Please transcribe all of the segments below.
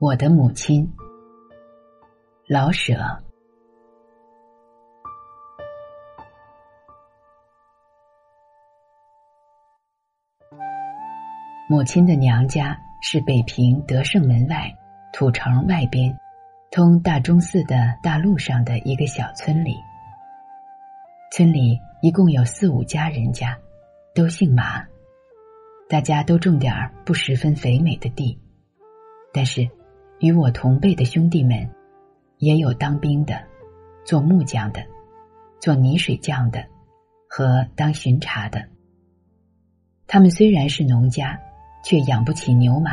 我的母亲，老舍。母亲的娘家是北平德胜门外土城外边，通大钟寺的大路上的一个小村里。村里一共有四五家人家，都姓马，大家都种点儿不十分肥美的地，但是。与我同辈的兄弟们，也有当兵的，做木匠的，做泥水匠的，和当巡查的。他们虽然是农家，却养不起牛马，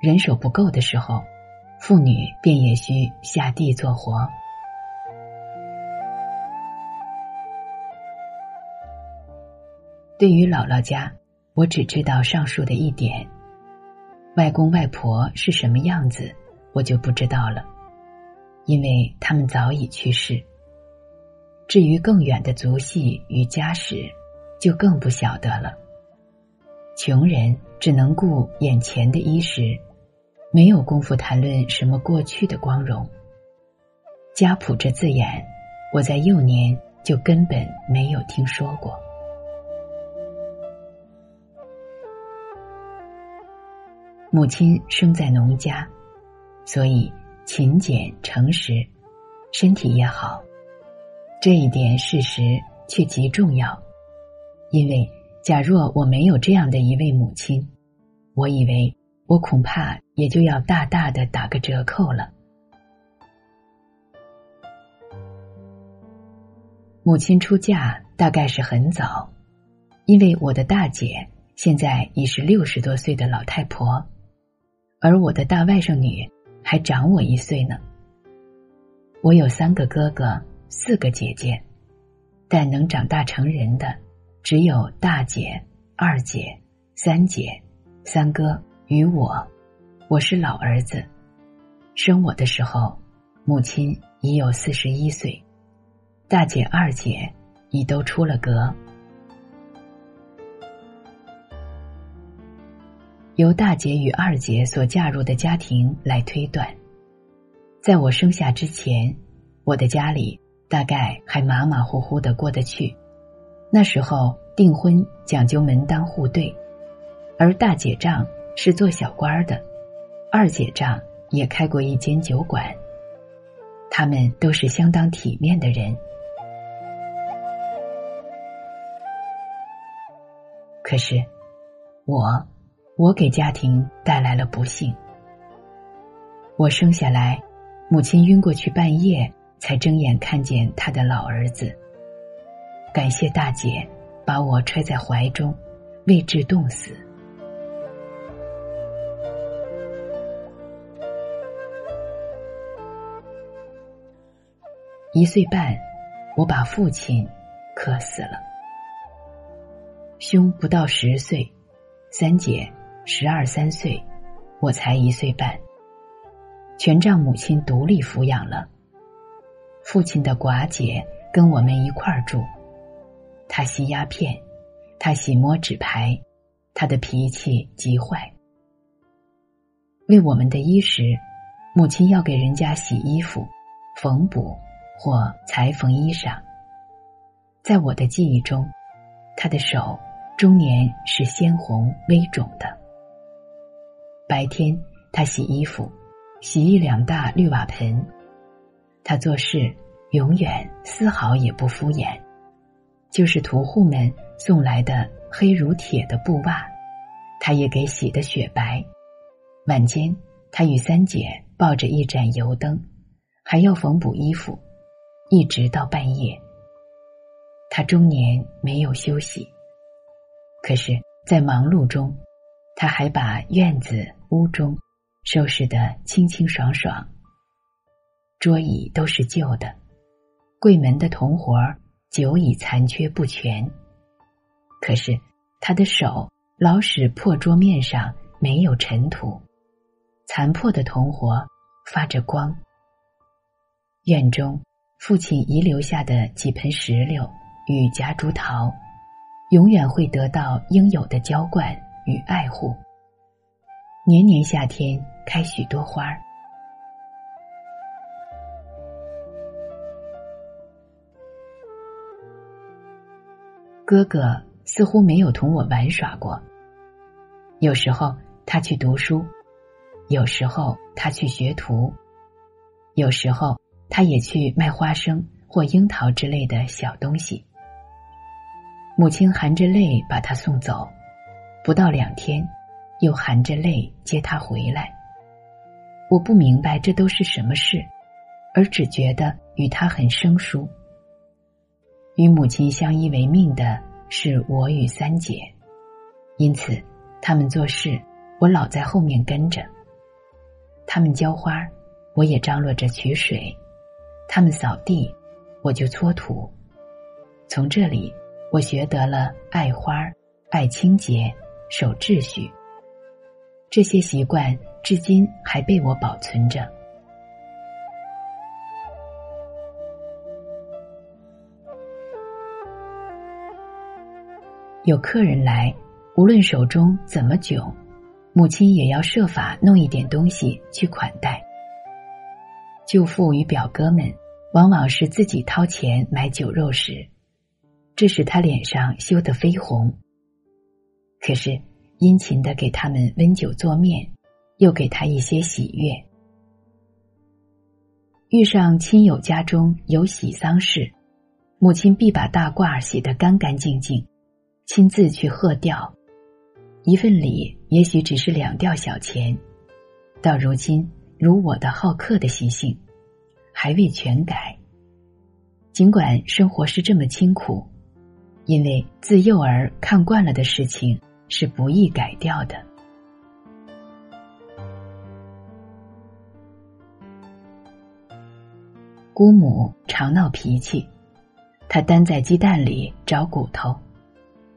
人手不够的时候，妇女便也需下地做活。对于姥姥家，我只知道上述的一点。外公外婆是什么样子，我就不知道了，因为他们早已去世。至于更远的族系与家史，就更不晓得了。穷人只能顾眼前的衣食，没有功夫谈论什么过去的光荣。家谱这字眼，我在幼年就根本没有听说过。母亲生在农家，所以勤俭诚实，身体也好。这一点事实却极重要，因为假若我没有这样的一位母亲，我以为我恐怕也就要大大的打个折扣了。母亲出嫁大概是很早，因为我的大姐现在已是六十多岁的老太婆。而我的大外甥女还长我一岁呢。我有三个哥哥，四个姐姐，但能长大成人的只有大姐、二姐、三姐、三哥与我。我是老儿子，生我的时候，母亲已有四十一岁，大姐、二姐已都出了阁。由大姐与二姐所嫁入的家庭来推断，在我生下之前，我的家里大概还马马虎虎的过得去。那时候订婚讲究门当户对，而大姐丈是做小官的，二姐丈也开过一间酒馆，他们都是相当体面的人。可是，我。我给家庭带来了不幸。我生下来，母亲晕过去半夜，才睁眼看见她的老儿子。感谢大姐把我揣在怀中，未致冻死。一岁半，我把父亲渴死了。兄不到十岁，三姐。十二三岁，我才一岁半，全仗母亲独立抚养了。父亲的寡姐跟我们一块儿住，他吸鸦片，他喜摸纸牌，他的脾气极坏。为我们的衣食，母亲要给人家洗衣服、缝补或裁缝衣裳。在我的记忆中，他的手终年是鲜红微肿的。白天，他洗衣服，洗一两大绿瓦盆。他做事永远丝毫也不敷衍，就是屠户们送来的黑如铁的布袜，他也给洗得雪白。晚间，他与三姐抱着一盏油灯，还要缝补衣服，一直到半夜。他终年没有休息，可是，在忙碌中。他还把院子屋中收拾得清清爽爽，桌椅都是旧的，柜门的铜活儿久已残缺不全。可是他的手老使破桌面上没有尘土，残破的铜活发着光。院中父亲遗留下的几盆石榴与夹竹桃，永远会得到应有的浇灌。与爱护，年年夏天开许多花儿。哥哥似乎没有同我玩耍过。有时候他去读书，有时候他去学徒，有时候他也去卖花生或樱桃之类的小东西。母亲含着泪把他送走，不到两天，又含着泪接他回来。我不明白这都是什么事，而只觉得与他很生疏。与母亲相依为命的是我与三姐，因此他们做事，我老在后面跟着。他们浇花，我也张罗着取水；他们扫地，我就搓土。从这里，我学得了爱花、爱清洁、守秩序。这些习惯至今还被我保存着。有客人来，无论手中怎么窘，母亲也要设法弄一点东西去款待。舅父与表哥们往往是自己掏钱买酒肉食，这使他脸上羞得绯红。可是殷勤的给他们温酒做面，又给他一些喜悦。遇上亲友家中有喜丧事，母亲必把大褂洗得干干净净。亲自去贺吊，一份礼也许只是两吊小钱，到如今如我的好客的习性，还未全改。尽管生活是这么清苦，因为自幼儿看惯了的事情是不易改掉的。姑母常闹脾气，她担在鸡蛋里找骨头。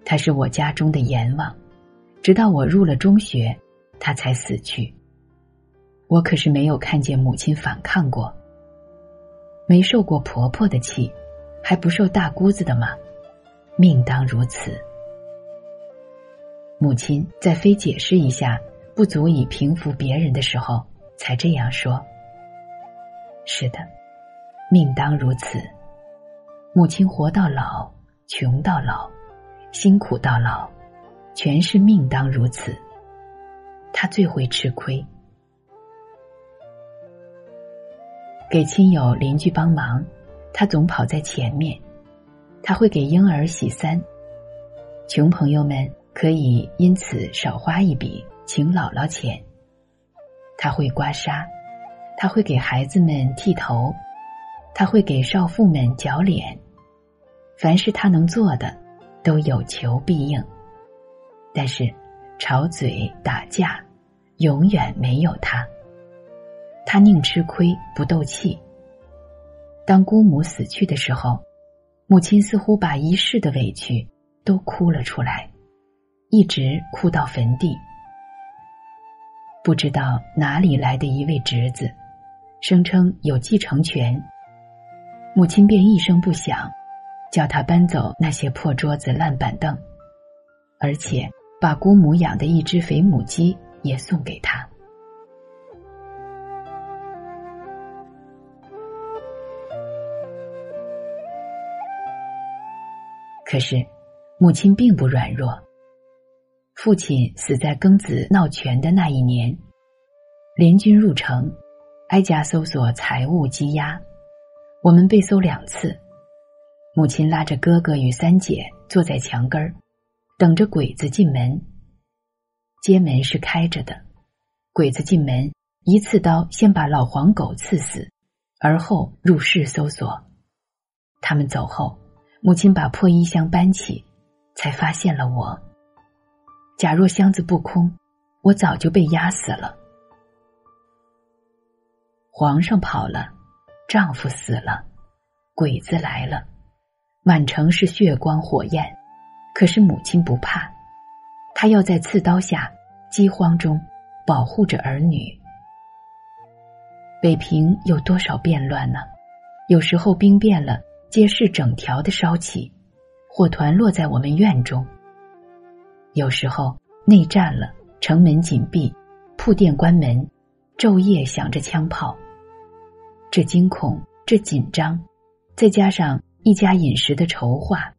他是我家中的阎王，直到我入了中学，他才死去。我可是没有看见母亲反抗过，没受过婆婆的气，还不受大姑子的吗？命当如此。母亲在非解释一下不足以平复别人的时候，才这样说。是的，命当如此。母亲活到老，穷到老。辛苦到老，全是命当如此。他最会吃亏，给亲友邻居帮忙，他总跑在前面。他会给婴儿洗衫，穷朋友们可以因此少花一笔请姥姥钱。他会刮痧，他会给孩子们剃头，他会给少妇们绞脸。凡是他能做的。都有求必应，但是吵嘴打架永远没有他。他宁吃亏不斗气。当姑母死去的时候，母亲似乎把一世的委屈都哭了出来，一直哭到坟地。不知道哪里来的一位侄子，声称有继承权，母亲便一声不响。叫他搬走那些破桌子、烂板凳，而且把姑母养的一只肥母鸡也送给他。可是，母亲并不软弱。父亲死在庚子闹权的那一年，联军入城，挨家搜索财物积压，我们被搜两次。母亲拉着哥哥与三姐坐在墙根儿，等着鬼子进门。街门是开着的，鬼子进门，一刺刀先把老黄狗刺死，而后入室搜索。他们走后，母亲把破衣箱搬起，才发现了我。假若箱子不空，我早就被压死了。皇上跑了，丈夫死了，鬼子来了。满城是血光火焰，可是母亲不怕，她要在刺刀下、饥荒中保护着儿女。北平有多少变乱呢？有时候兵变了，街市整条的烧起，火团落在我们院中；有时候内战了，城门紧闭，铺店关门，昼夜响着枪炮。这惊恐，这紧张，再加上一家饮食的筹划，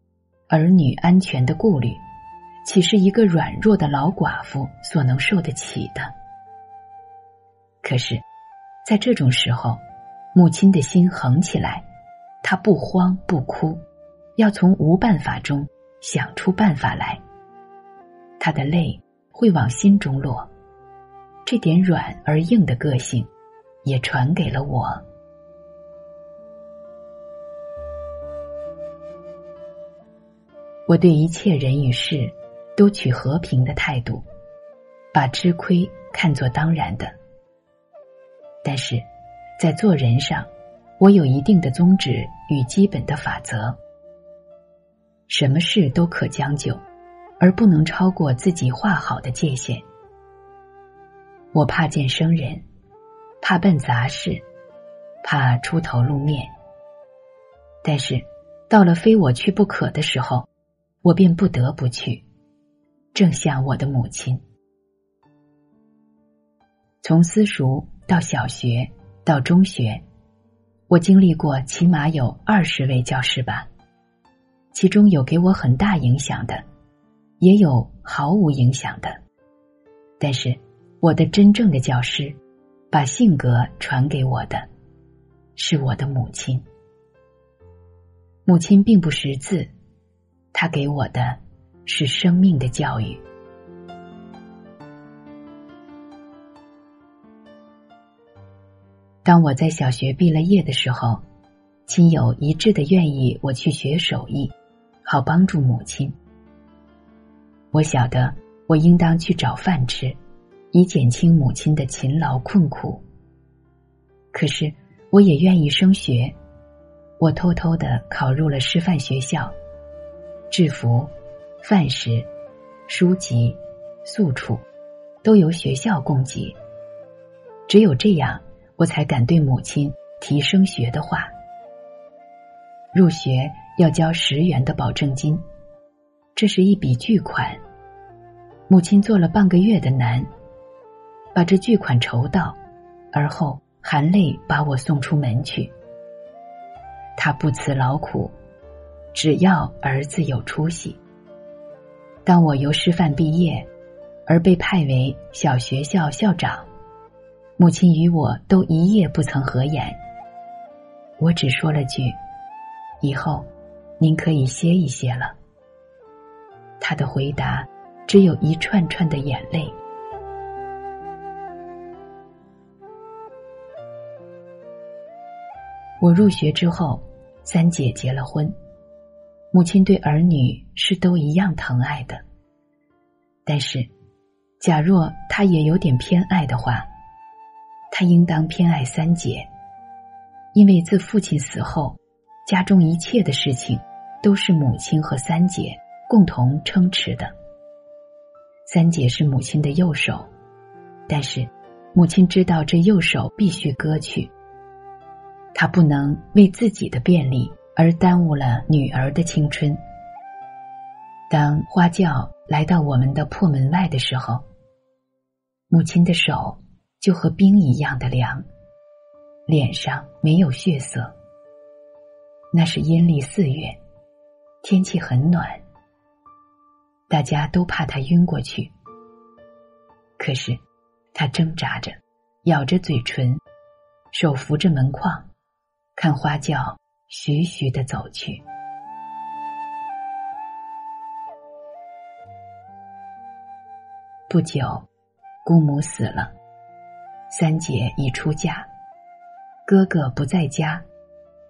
儿女安全的顾虑，岂是一个软弱的老寡妇所能受得起的？可是，在这种时候，母亲的心横起来，她不慌不哭，要从无办法中想出办法来。他的泪会往心中落，这点软而硬的个性，也传给了我。我对一切人与事，都取和平的态度，把吃亏看作当然的。但是，在做人上，我有一定的宗旨与基本的法则。什么事都可将就，而不能超过自己画好的界限。我怕见生人，怕办杂事，怕出头露面。但是，到了非我去不可的时候。我便不得不去，正像我的母亲。从私塾到小学到中学，我经历过起码有二十位教师吧，其中有给我很大影响的，也有毫无影响的。但是，我的真正的教师，把性格传给我的，是我的母亲。母亲并不识字。她给我的是生命的教育。当我在小学毕了业的时候，亲友一致的愿意我去学手艺，好帮助母亲。我晓得我应当去找饭吃，以减轻母亲的勤劳困苦。可是我也愿意升学，我偷偷的考入了师范学校。制服、饭食、书籍、宿处，都由学校供给。只有这样，我才敢对母亲提升学的话。入学要交十元的保证金，这是一笔巨款。母亲做了半个月的难，把这巨款筹到，而后含泪把我送出门去。他不辞劳苦。只要儿子有出息。当我由师范毕业，而被派为小学校校长，母亲与我都一夜不曾合眼。我只说了句：“以后，您可以歇一歇了。”他的回答只有一串串的眼泪。我入学之后，三姐结了婚。母亲对儿女是都一样疼爱的，但是，假若她也有点偏爱的话，她应当偏爱三姐，因为自父亲死后，家中一切的事情都是母亲和三姐共同撑持的。三姐是母亲的右手，但是母亲知道这右手必须割去，她不能为自己的便利。而耽误了女儿的青春。当花轿来到我们的破门外的时候，母亲的手就和冰一样的凉，脸上没有血色。那是阴历四月，天气很暖，大家都怕他晕过去。可是，他挣扎着，咬着嘴唇，手扶着门框，看花轿。徐徐的走去。不久，姑母死了，三姐已出嫁，哥哥不在家，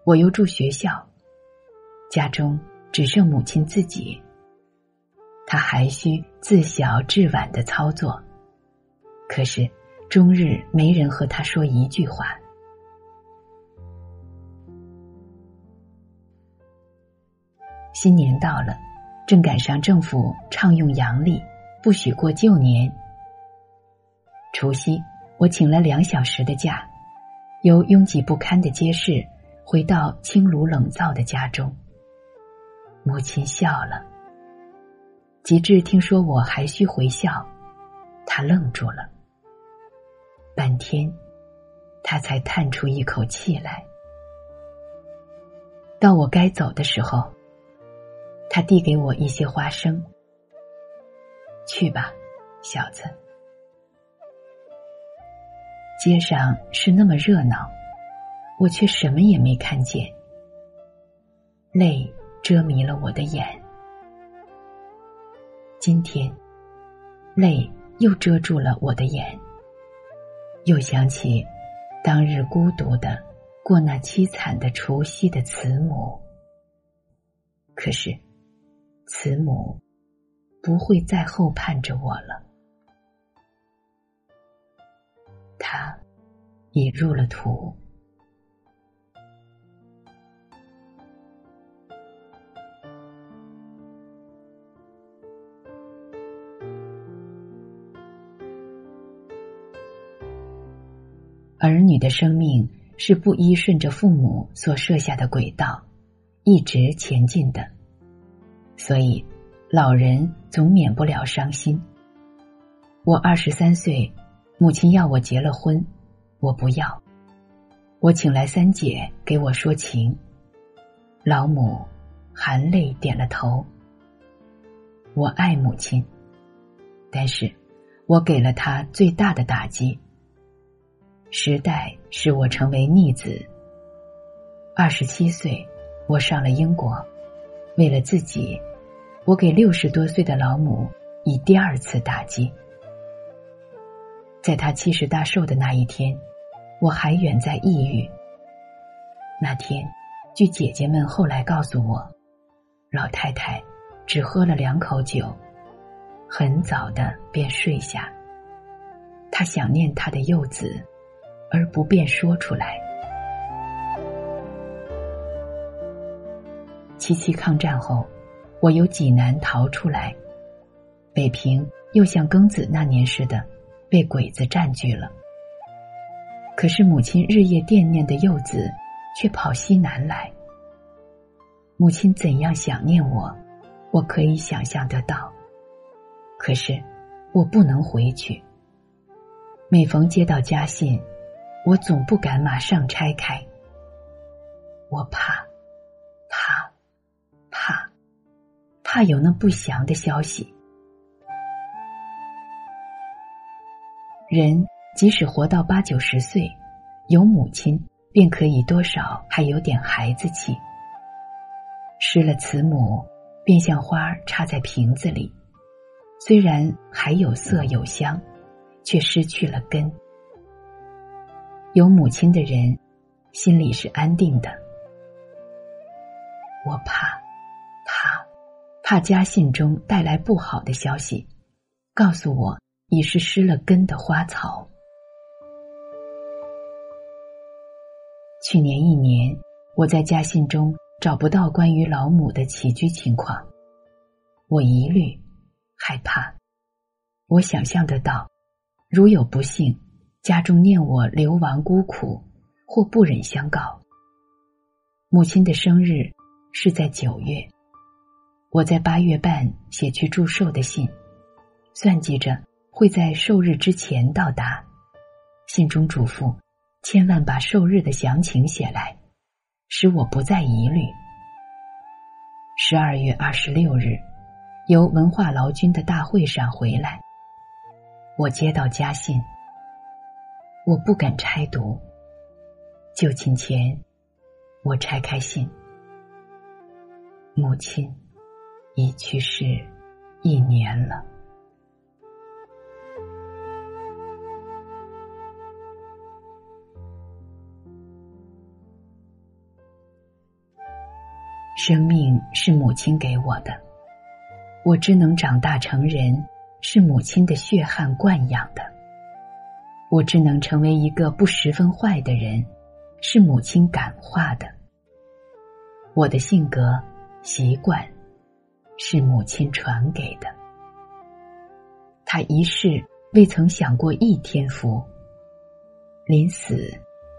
我又住学校，家中只剩母亲自己。他还需自小至晚的操作，可是终日没人和他说一句话。新年到了，正赶上政府倡用阳历，不许过旧年。除夕，我请了两小时的假，由拥挤不堪的街市回到清炉冷灶的家中。母亲笑了。及至听说我还需回校，他愣住了。半天，他才叹出一口气来。到我该走的时候，他递给我一些花生。去吧，小子。街上是那么热闹，我却什么也没看见。泪遮迷了我的眼。今天，泪又遮住了我的眼。又想起当日孤独的过那凄惨的除夕的慈母。可是，慈母不会再后盼着我了。他已入了土。儿女的生命是不依顺着父母所设下的轨道，一直前进的，所以老人总免不了伤心。我二十三岁。母亲要我结了婚，我不要。我请来三姐给我说情。老母含泪点了头。我爱母亲，但是我给了她最大的打击。时代使我成为逆子。二十七岁，我上了英国，为了自己，我给六十多岁的老母以第二次打击。在他七十大寿的那一天，我还远在异域。那天，据姐姐们后来告诉我，老太太只喝了两口酒，很早的便睡下。她想念她的幼子，而不便说出来。七七抗战后，我由济南逃出来，北平又像庚子那年似的。被鬼子占据了。可是母亲日夜惦念的幼子，却跑西南来。母亲怎样想念我，我可以想象得到。可是我不能回去。每逢接到家信，我总不敢马上拆开。我怕，怕，怕，怕有那不祥的消息。人即使活到八九十岁，有母亲便可以多少还有点孩子气。失了慈母，便像花插在瓶子里，虽然还有色有香，却失去了根。有母亲的人，心里是安定的。我怕，怕，怕家信中带来不好的消息，告诉我。已是失了根的花草。去年一年，我在家信中找不到关于老母的起居情况，我疑虑、害怕。我想象得到，如有不幸，家中念我流亡孤苦，或不忍相告。母亲的生日是在九月，我在八月半写去祝寿的信，算计着。会在寿日之前到达。信中嘱咐，千万把寿日的详情写来，使我不再疑虑。十二月二十六日，由文化劳军的大会上回来，我接到家信，我不敢拆读。就寝前，我拆开信，母亲已去世一年了。生命是母亲给我的，我只能长大成人，是母亲的血汗惯养的；我只能成为一个不十分坏的人，是母亲感化的；我的性格习惯是母亲传给的。他一世未曾享过一天福，临死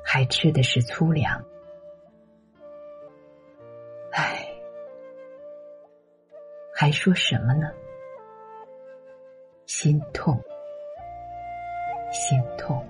还吃的是粗粮。唉，还说什么呢？心痛，心痛。